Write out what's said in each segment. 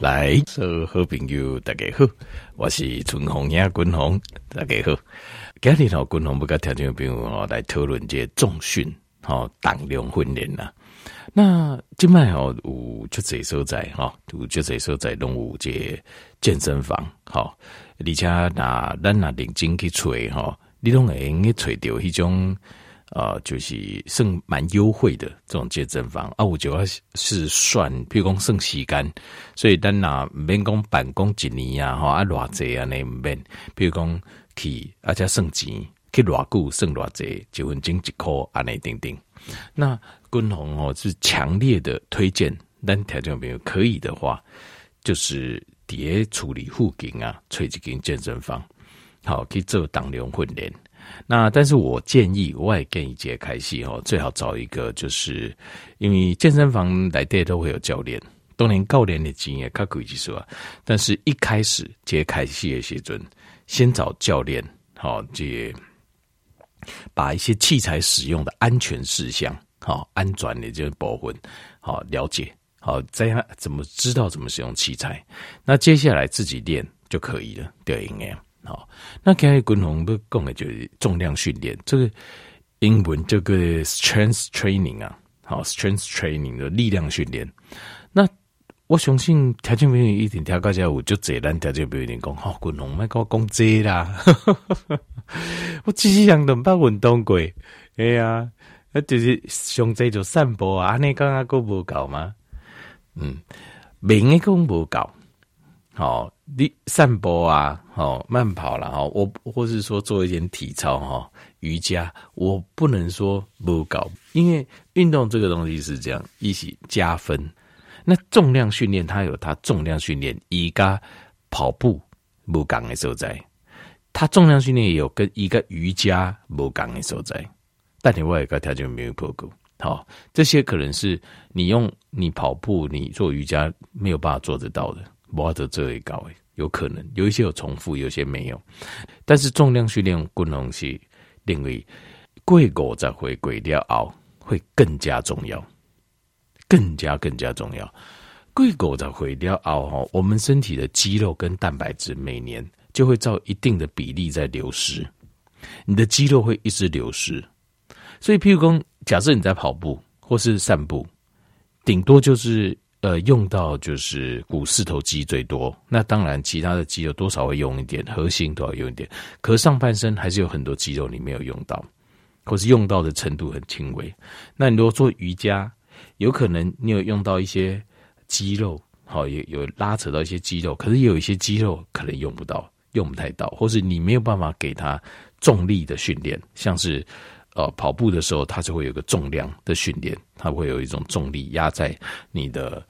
来，所有好朋友大家好，我是春红呀，军红大家好。今日头军红不跟听众朋友哦来讨论这重训哦，重量训练呐。那今麦哦有就这所在哈，有就这所在拢有这健身房好，而且那咱那认真去找哈，你拢会用去找到迄种。啊、呃，就是算蛮优惠的这种健身房啊，我主要是算，譬如讲算时间，所以咱那免讲办公一年啊，吼啊偌济啊，你免，譬如讲去而且算钱，去偌久算偌济，一分钟一块安尼等等。那军宏哦是强烈的推荐，咱听众朋友可以的话，就是伫处理附近啊，找一间健身房，好去做重量训练。那但是我建议，我也建议节开戏哦，最好找一个，就是因为健身房来店都会有教练，都能教练的经验，较贵就是说，但是一开始节开戏的时阵，先找教练，好，这把一些器材使用的安全事项，好，安全的这个部分，好了解，好，再怎么知道怎么使用器材，那接下来自己练就可以了，对，应该。好，那刚才军宏不讲的就是重量训练，这个英文这个 strength training 啊，好 strength training 的力量训练。那我相信条件没有一点调高下，我就这单条件没有一点讲，好军宏卖高工资啦。我只是想等把运动过，哎呀，那就是上这就散步啊，你刚刚够不够吗？嗯，明的够不够？好，你散步啊，好慢跑啦，哈，我或是说做一点体操哈，瑜伽，我不能说不搞，因为运动这个东西是这样，一起加分。那重量训练它有它重量训练，一个跑步不讲的所在，它重量训练也有跟一个瑜伽不讲的所在，但你外一个条件没有破过，好，这些可能是你用你跑步、你做瑜伽没有办法做得到的。不得这一高，有可能有一些有重复，有些没有。但是重量训练功能是认为过五十岁过了后会更加重要，更加更加重要。过五十岁了后哈，我们身体的肌肉跟蛋白质每年就会照一定的比例在流失，你的肌肉会一直流失。所以，譬如说，假设你在跑步或是散步，顶多就是。呃，用到就是股四头肌最多，那当然其他的肌肉多少会用一点，核心都要用一点。可上半身还是有很多肌肉你没有用到，或是用到的程度很轻微。那你如果做瑜伽，有可能你有用到一些肌肉，好，有有拉扯到一些肌肉，可是也有一些肌肉可能用不到，用不太到，或是你没有办法给它重力的训练，像是。呃，跑步的时候，它就会有个重量的训练，它会有一种重力压在你的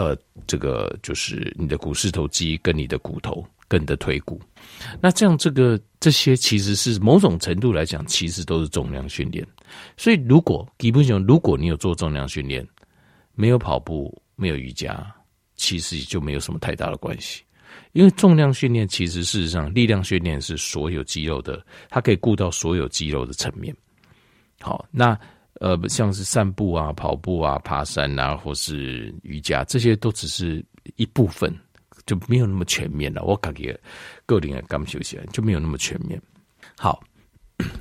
呃，这个就是你的股四头肌跟你的骨头跟你的腿骨。那这样，这个这些其实是某种程度来讲，其实都是重量训练。所以，如果基本上如果你有做重量训练，没有跑步，没有瑜伽，其实就没有什么太大的关系。因为重量训练其实事实上，力量训练是所有肌肉的，它可以顾到所有肌肉的层面。好，那呃，像是散步啊、跑步啊、爬山啊，或是瑜伽，这些都只是一部分，就没有那么全面了。我感觉个人也刚休息，就没有那么全面。好，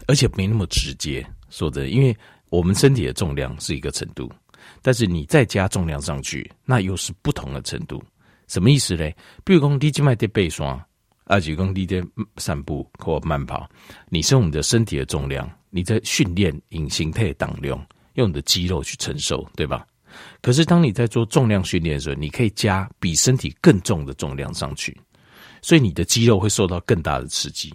而且没那么直接。说的，因为我们身体的重量是一个程度，但是你再加重量上去，那又是不同的程度。什么意思嘞？比如讲，你静脉的背双，而且讲你的散步或慢跑，你是我们的身体的重量。你在训练隐形态当量，用你的肌肉去承受，对吧？可是当你在做重量训练的时候，你可以加比身体更重的重量上去，所以你的肌肉会受到更大的刺激，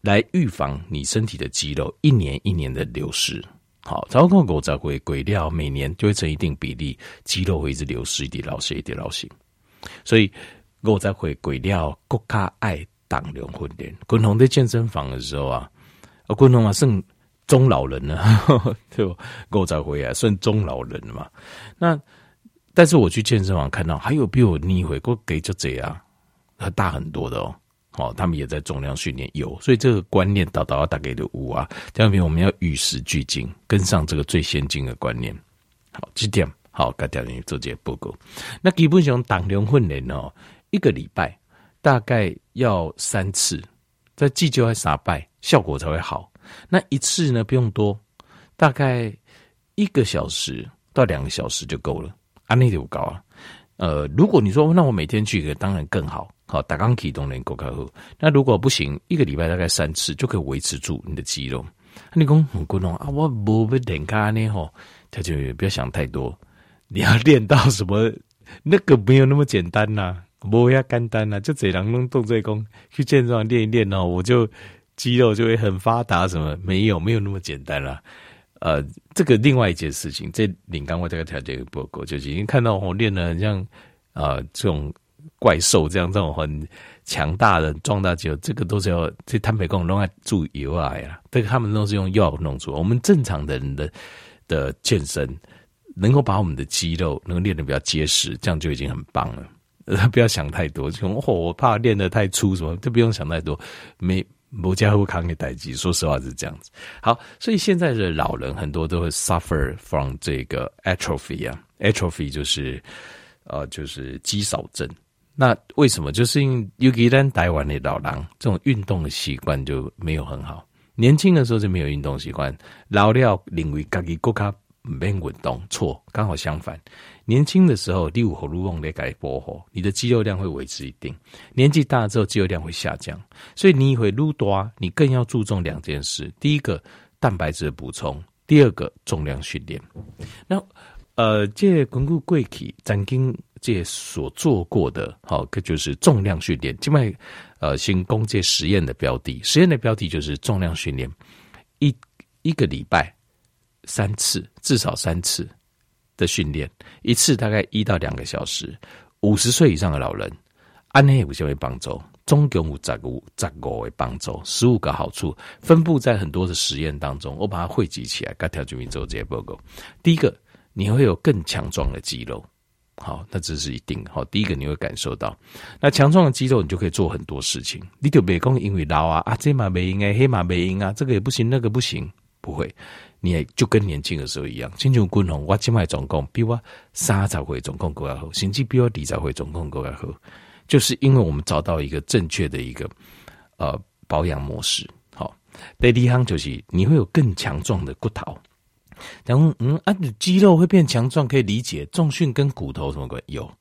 来预防你身体的肌肉一年一年的流失。好，超过狗仔会鬼料，每年就会成一定比例，肌肉会一直流失，一点老些，一点老些。所以狗仔会鬼料，国家爱当量训练。滚红在健身房的时候啊。啊，观众啊，算中老人了，对吧？够早回来算中老人了嘛。那但是我去健身房看到，还有比我逆回过给就这样，还大很多的哦。哦，他们也在重量训练有，所以这个观念导导要打给的五啊。第二点，我们要与时俱进，跟上这个最先进的观念。好，几点好，该调你做这些报告。那基本上当量训练哦，一个礼拜大概要三次，在祭酒还啥拜，效果才会好。那一次呢，不用多，大概一个小时到两个小时就够了。安内就高啊。呃，如果你说那我每天去一个，当然更好。好，打钢体动能够开后。那如果不行，一个礼拜大概三次就可以维持住你的肌肉。你讲很困难啊，我不会练卡呢吼，他就不要想太多。你要练到什么？那个没有那么简单呐、啊，不要简单呐，就只能弄动作功去健身房练一练哦，我就肌肉就会很发达。什么没有没有那么简单啦。呃，这个另外一件事情，这领刚我这个条件不够，就已经看到我练的很像啊、呃、这种怪兽这样这种很强大的壮大肌肉，这个都是要这坦白讲弄来注油啊呀，这个他们都是用药弄出来。我们正常的人的的健身。能够把我们的肌肉能够练得比较结实，这样就已经很棒了。不要想太多，就哦，我怕练得太粗什么，就不用想太多。没没家伙扛给代击，说实话是这样子。好，所以现在的老人很多都会 suffer from 这个 atrophy 啊，atrophy 就是呃就是肌少症。那为什么？就是因为尤其咱台湾的老人这种运动的习惯就没有很好，年轻的时候就没有运动习惯，老了认为自己更加。没运动错，刚好相反。年轻的时候，第五喉咙得改波吼，你的肌肉量会维持一定。年纪大了之后，肌肉量会下降，所以你会撸多，你更要注重两件事：第一个，蛋白质的补充；第二个，重量训练。那呃，这巩固贵体曾经这所做过的，好，这就是重量训练。另外，呃，新攻这实验的标的，实验的标的就是重量训练，一一个礼拜。三次，至少三次的训练，一次大概一到两个小时。五十岁以上的老人，安内有些会帮助，中共有十五十五会帮助，十五个好处分布在很多的实验当中，我把它汇集起来，给条居民做这些报告。第一个，你会有更强壮的肌肉，好，那这是一定好。第一个你会感受到，那强壮的肌肉，你就可以做很多事情。你就别讲因为老啊啊，这马没赢啊，黑马没赢啊，这个也不行，那个不行，不会。你也就跟年轻的时候一样，亲像滚红，我今麦总共比我三十岁总共更要好，甚至比我二十岁总共更要好，就是因为我们找到一个正确的一个呃保养模式。好，第二项就是你会有更强壮的骨头。然后嗯啊，肌肉会变强壮，可以理解。重训跟骨头什么关？有，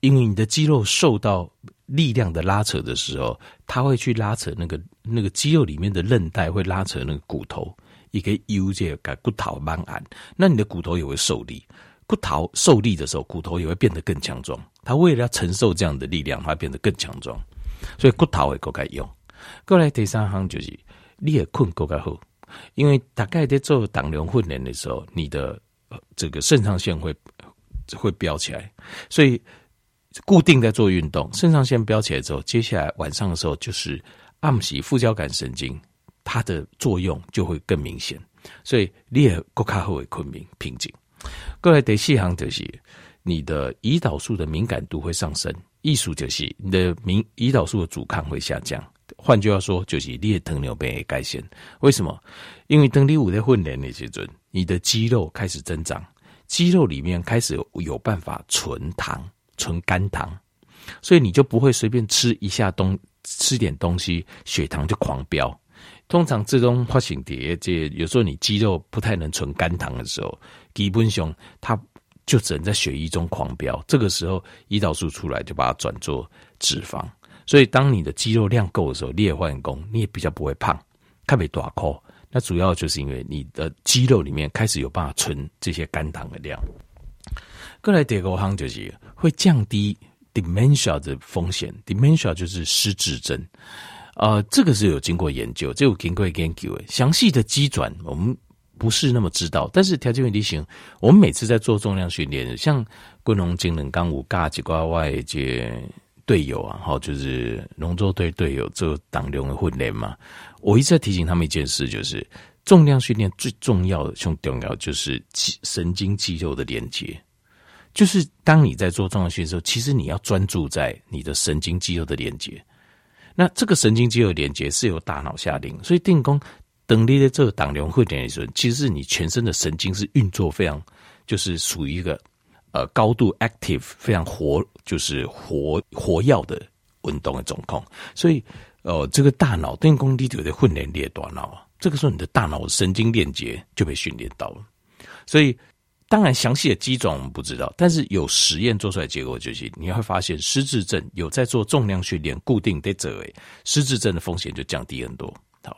因为你的肌肉受到力量的拉扯的时候，它会去拉扯那个那个肌肉里面的韧带，会拉扯那个骨头。一个 U 这个骨头慢按，那你的骨头也会受力。骨头受力的时候，骨头也会变得更强壮。它为了要承受这样的力量，它变得更强壮。所以骨头会更该用。过来第三行就是你也困更该好，因为大概在做当量训练的时候，你的这个肾上腺会会飙起来。所以固定在做运动，肾上腺飙起来之后，接下来晚上的时候就是暗时副交感神经。它的作用就会更明显，所以你也更加会困眠平静。过来第四项就是你的胰岛素的敏感度会上升，艺术就是你的胰胰岛素的阻抗会下降。换句话说，就是你的糖尿病会改善。为什么？因为当你五在混练的时阵，你的肌肉开始增长，肌肉里面开始有，有办法存糖、存肝糖，所以你就不会随便吃一下东吃点东西，血糖就狂飙。通常这种发生的这有时候你肌肉不太能存肝糖的时候，基本上它就只能在血液中狂飙。这个时候胰岛素出来就把它转做脂肪。所以当你的肌肉量够的时候，你也换工，你也比较不会胖，特别大颗。那主要就是因为你的肌肉里面开始有办法存这些肝糖的量。过来第二个项就是会降低 dementia 的风险，dementia 就是失智症。呃，这个是有经过研究，这有经过研究，详细的机转我们不是那么知道。但是条件问题型，我们每次在做重量训练，像滚龙精能刚五嘎几瓜外界队友啊，哈，就是龙舟队队友做当量的训练嘛。我一直在提醒他们一件事，就是重量训练最重要的、最重要就是肌神经肌肉的连接。就是当你在做重量训练的时候，其实你要专注在你的神经肌肉的连接。那这个神经肌肉连接是由大脑下令，所以定功等你的这个当量训练的时候，其实是你全身的神经是运作非常，就是属于一个呃高度 active、非常活，就是活活跃的运动的状况。所以，呃，这个大脑电工地就在训练列大脑，这个时候你的大脑神经链接就被训练到了。所以，当然详细的机转我们不知道，但是有实验做出来结果就是，你会发现失智症有在做重量训练、固定的这位失智症的风险就降低很多。好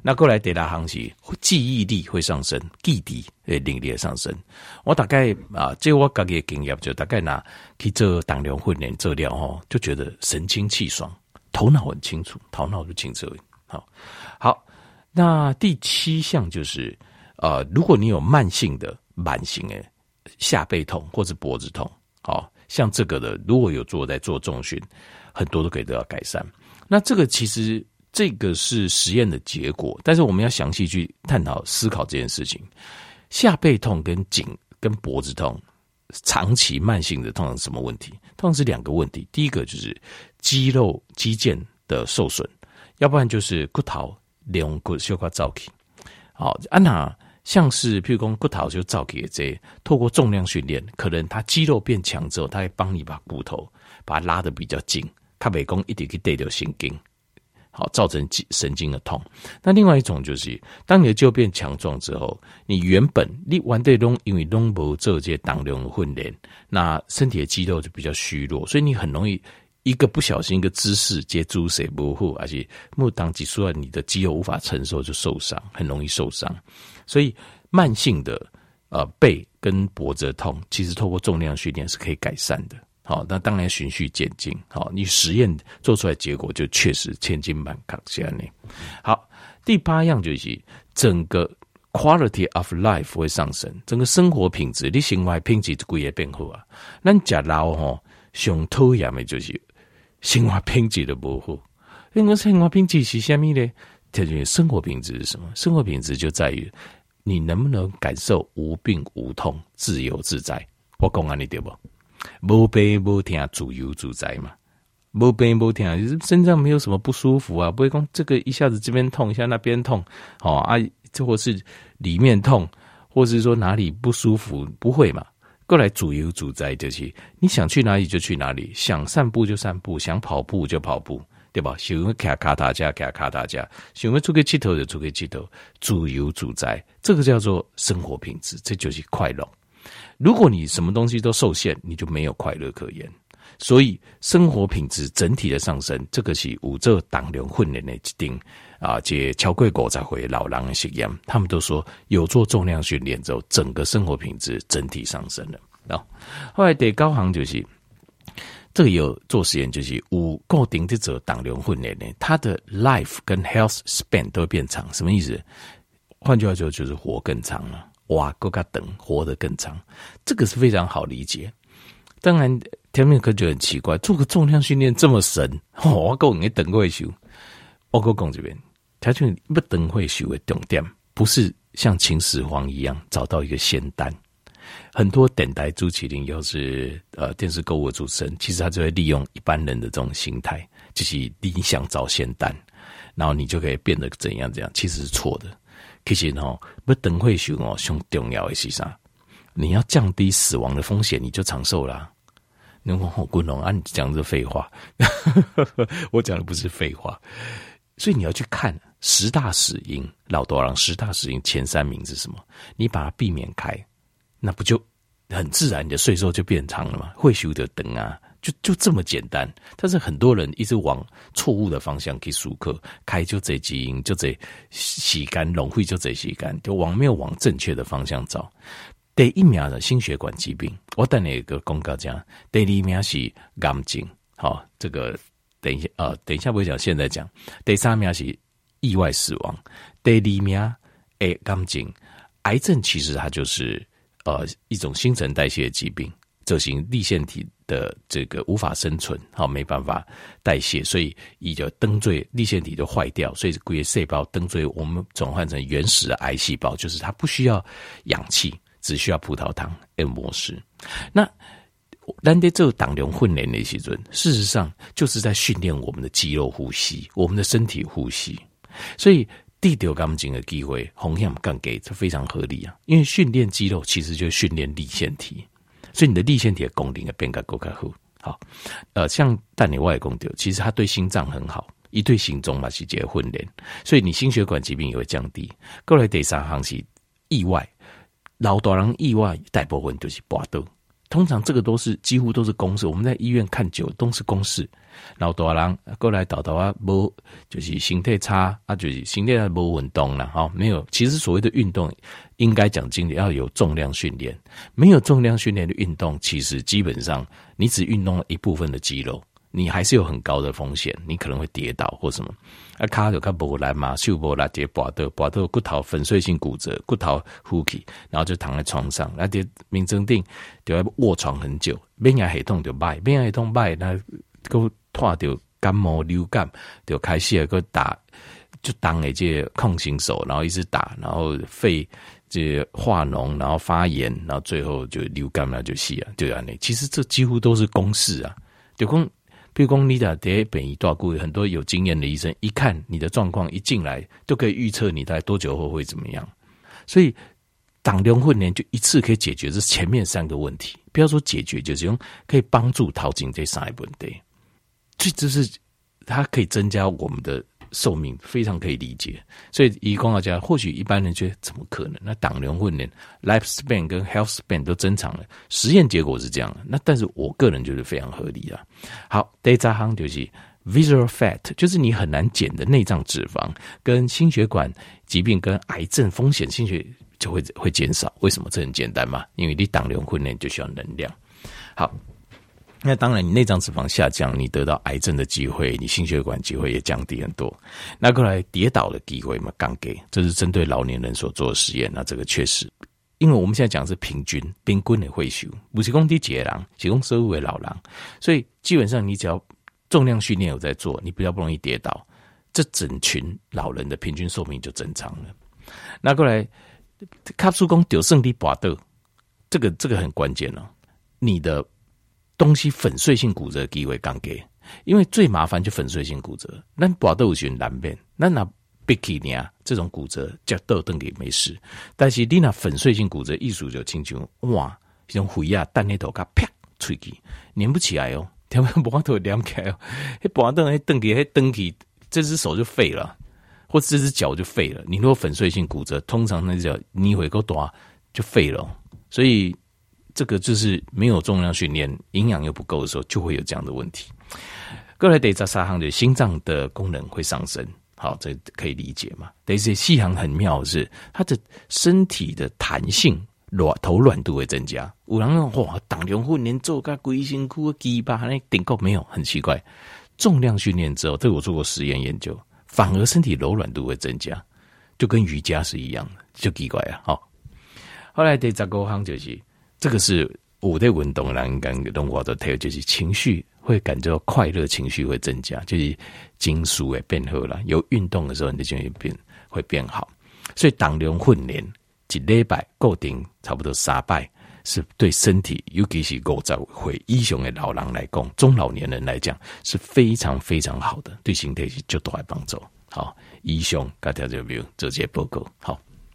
那过来第二行是记忆力会上升，记忆诶能力上升。我大概啊，这我自己的经验就大概拿去做当量训练做了吼，就觉得神清气爽，头脑很清楚，头脑就清澈。好，好，那第七项就是呃，如果你有慢性的、慢性诶下背痛或者脖子痛，好像这个的，如果有做在做重训，很多都可以得到改善。那这个其实。这个是实验的结果，但是我们要详细去探讨思考这件事情。下背痛跟颈跟脖子痛，长期慢性的通常是什么问题？通常是两个问题。第一个就是肌肉肌腱的受损，要不然就是骨头连骨血管造起。好，安娜像是譬如说骨头就造起这，透过重量训练，可能他肌肉变强之后，他会帮你把骨头把它拉得比较紧，他美工一点去带掉神经。好，造成神经的痛。那另外一种就是，当你的肌肉变强壮之后，你原本你玩对拢因为拢无做这些当量训练，那身体的肌肉就比较虚弱，所以你很容易一个不小心一个姿势接住谁不护，而且木当挤出来，你的肌肉无法承受就受伤，很容易受伤。所以慢性的呃背跟脖子痛，其实透过重量训练是可以改善的。好，那当然循序渐进。好，你实验做出来结果就确实千金满扛下呢。好，第八样就是整个 quality of life 会上升，整个生活品质，你生活品质就会变好啊。咱食老吼，上讨厌的就是生活品质的不好。因为生活品质是虾米呢？就是生活品质是什么？生活品质就在于你能不能感受无病无痛、自由自在。我讲安尼对不？无病无痛，自由自在嘛。无病无痛，就是身上没有什么不舒服啊，不会讲这个一下子这边痛一下那边痛，哦啊，这或是里面痛，或是说哪里不舒服，不会嘛。过来自由自在就是，你想去哪里就去哪里，想散步就散步，想跑步就跑步，对吧？想要卡卡塔加卡卡塔加，想要出去佚佗就出去佚佗，自由自在，这个叫做生活品质，这就是快乐。如果你什么东西都受限，你就没有快乐可言。所以生活品质整体的上升，这个是五这当量训练的一定啊，这超过五十岁老人的实验，他们都说有做重量训练之后，整个生活品质整体上升了。啊，后来得高行就是这个有做实验，就是五固定的做当量训练呢，他的 life 跟 health span 都会变长。什么意思？换句话说，就是活更长了。哇，更加等活得更长，这个是非常好理解。当然，天命可就很奇怪，做个重量训练这么神，我够你等会修，我讲这边，他就不等会修的重点，不是像秦始皇一样找到一个仙丹。很多等待朱启麟又是呃电视购物主持人，其实他就会利用一般人的这种心态，就是你想找仙丹，然后你就可以变得怎样怎样，其实是错的。其实哦，不等会修哦，最重要的是啥？你要降低死亡的风险，你就长寿啦。你说我滚龙啊，你讲这废话，我讲的不是废话。所以你要去看十大死因，老多郎十大死因前三名是什么？你把它避免开，那不就很自然，你的税收就变长了吗？会修的灯啊。就就这么简单，但是很多人一直往错误的方向去输课，开就这基因，就这洗干，龙会就这洗干，就往没有往正确的方向走。第一名的心血管疾病，我等你一个公告讲，第二名是癌症，好，这个等一下，呃，等一下不会讲，现在讲。第三名是意外死亡，第二名诶，癌症，癌症其实它就是呃一种新陈代谢的疾病。这型粒线体的这个无法生存，好，没办法代谢，所以一个灯坠粒线体就坏掉，所以这些细胞灯坠我们转换成原始的癌细胞，就是它不需要氧气，只需要葡萄糖 M 模式。那咱在做当量训练的时阵，事实上就是在训练我们的肌肉呼吸，我们的身体呼吸。所以地丢钢筋的机会，红险杠给这非常合理啊，因为训练肌肉其实就是训练立腺体。所以你的立腺体的功能也变得更加好。好，呃，像但你外公掉，其实它对心脏很好，一对心中嘛是结混联，所以你心血管疾病也会降低。过来第三项是意外，老多人意外大部分就是跋倒。通常这个都是几乎都是公式，我们在医院看久都是公事。老多人过来倒倒啊，无就是心态差啊，就是心态无运动了哈。没有，其实所谓的运动，应该讲经理要有重量训练。没有重量训练的运动，其实基本上你只运动了一部分的肌肉。你还是有很高的风险，你可能会跌倒或什么，啊，卡就卡不来嘛，手不来跌，滑倒，滑倒骨头粉碎性骨折，骨头呼起，然后就躺在床上，那跌民生定就要卧床很久，免疫系统就坏，免疫系统坏，那个拖掉感冒流感，就开始个打，就当诶这抗生素，然后一直打，然后肺这化脓，然后发炎，然后最后就流感了，就死了，就这样。其实这几乎都是公式啊，就讲。比如说你的第一本一段故，很多有经验的医生一看你的状况，一进来都可以预测你大概多久后会怎么样。所以党量训练就一次可以解决这前面三个问题，不要说解决，就是用可以帮助逃进这三个问题。这就是它可以增加我们的。寿命非常可以理解，所以以光大家或许一般人觉得怎么可能？那党龄训练 life span 跟 health span 都增长了，实验结果是这样。那但是我个人觉得非常合理啊。好，第三行就是 visceral fat，就是你很难减的内脏脂肪，跟心血管疾病跟癌症风险，心血就会会减少。为什么？这很简单嘛，因为你党龄训练就需要能量。好。那当然，你内脏脂肪下降，你得到癌症的机会，你心血管机会也降低很多。那过来跌倒的机会嘛，刚给，这是针对老年人所做的实验。那这个确实，因为我们现在讲是平均，平均的会数，不是讲低节郎，是讲收为老人，所以基本上你只要重量训练有在做，你比较不容易跌倒，这整群老人的平均寿命就增长了。那过来，卡出工丢胜利拔豆，这个这个很关键哦，你的。东西粉碎性骨折机会刚给，因为最麻烦就粉碎性骨折。那拔豆选难辨，那那 bikini 啊这种骨折叫豆登给没事，但是你那粉碎性骨折艺术就亲像哇，这种灰啊蛋那头卡啪吹起，粘不起来哦，条拔豆连不开哦，一拔豆一登起，一登起，这只手就废了，或者这只脚就废了。你如果粉碎性骨折，通常那脚你会够大就废了，所以。这个就是没有重量训练，营养又不够的时候，就会有这样的问题。过来得在沙行的心脏的功能会上升，好，这可以理解嘛？但是细行很妙的是，它的身体的弹性软头软度会增加。有人说哇，党量训练做个龟辛苦鸡巴那顶够没有？很奇怪，重量训练之后，对我做过实验研究，反而身体柔软度会增加，就跟瑜伽是一样的，就奇怪啊！好，后来得在高行就是。这个是我的运动，让人让我的体就是情绪会感觉到快乐，情绪会增加，就是情绪会变好了。有运动的时候，你的情绪变会变好。所以当量训练一礼拜固定差不多三拜，是对身体，尤其是五十岁以上的老人来讲，中老年人来讲是非常非常好的，对身体是绝对有帮助。好，以上大家就没有这些报告。好。